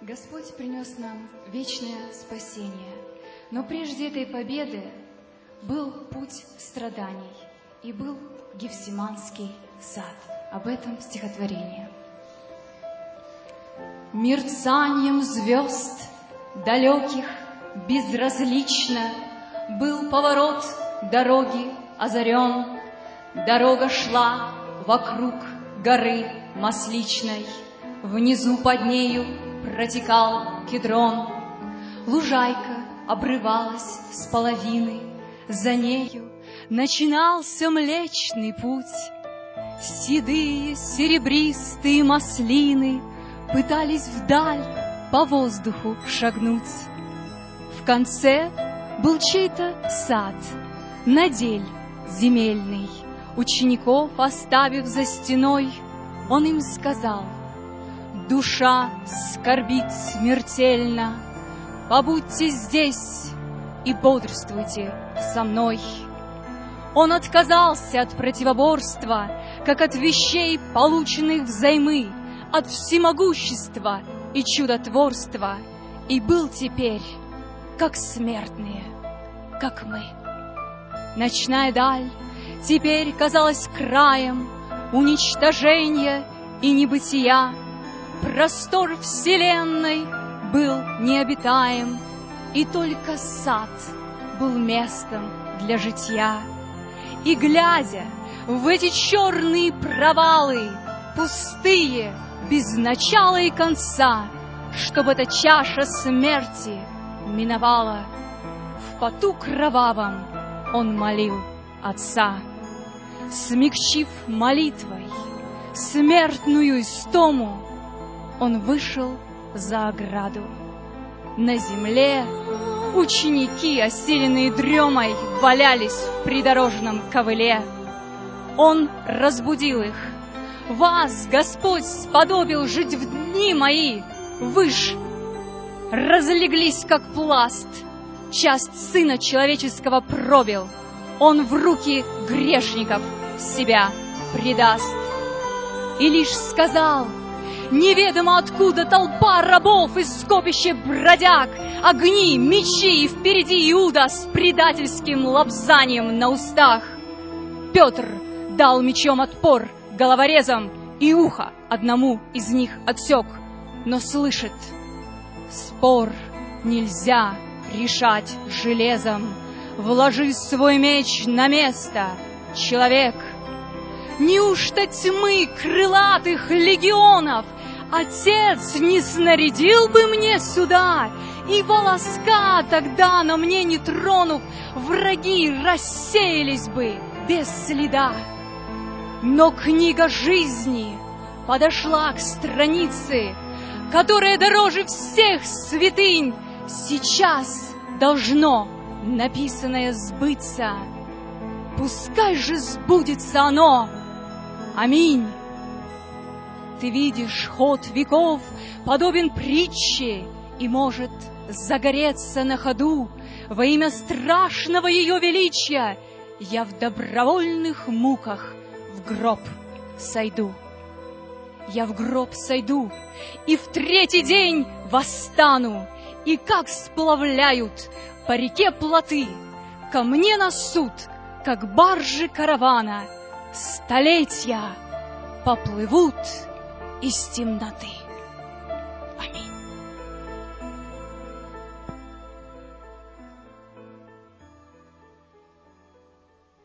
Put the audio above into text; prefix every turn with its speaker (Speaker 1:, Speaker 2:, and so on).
Speaker 1: Господь принес нам вечное спасение, но прежде этой победы был путь страданий и был Гефсиманский сад. Об этом стихотворение. Мерцанием звезд далеких безразлично Был поворот дороги озарен, Дорога шла вокруг горы масличной, Внизу под нею протекал кедрон, Лужайка обрывалась с половины, За нею начинался Млечный путь. Седые серебристые маслины Пытались вдаль по воздуху шагнуть. В конце был чей-то сад, надель земельный. Учеников оставив за стеной, он им сказал, Душа скорбит смертельно, Побудьте здесь и бодрствуйте со мной. Он отказался от противоборства, Как от вещей, полученных взаймы, От всемогущества и чудотворства, И был теперь, как смертные, как мы. Ночная даль теперь казалась краем Уничтожения и небытия, Простор вселенной был необитаем, И только сад был местом для житья. И глядя в эти черные провалы, Пустые, без начала и конца, Чтобы эта чаша смерти миновала, В поту кровавом он молил Отца. Смягчив молитвой смертную истому, он вышел за ограду. На земле ученики, осиленные дремой, валялись в придорожном ковыле. Он разбудил их. Вас Господь сподобил жить в дни мои. Вы ж разлеглись, как пласт. Часть Сына Человеческого пробил. Он в руки грешников себя предаст. И лишь сказал — Неведомо откуда толпа рабов из скопища бродяг, Огни, мечи и впереди Иуда с предательским лапзанием на устах. Петр дал мечом отпор головорезам, И ухо одному из них отсек, но слышит, Спор нельзя решать железом, Вложи свой меч на место, человек — Неужто тьмы крылатых легионов Отец не снарядил бы мне сюда, И волоска тогда на мне не тронув, Враги рассеялись бы без следа. Но книга жизни подошла к странице, Которая дороже всех святынь Сейчас должно написанное сбыться. Пускай же сбудется оно, Аминь. Ты видишь, ход веков подобен притче и может загореться на ходу во имя страшного ее величия. Я в добровольных муках в гроб сойду. Я в гроб сойду и в третий день восстану, и как сплавляют по реке плоты ко мне на суд, как баржи каравана — столетия поплывут из темноты.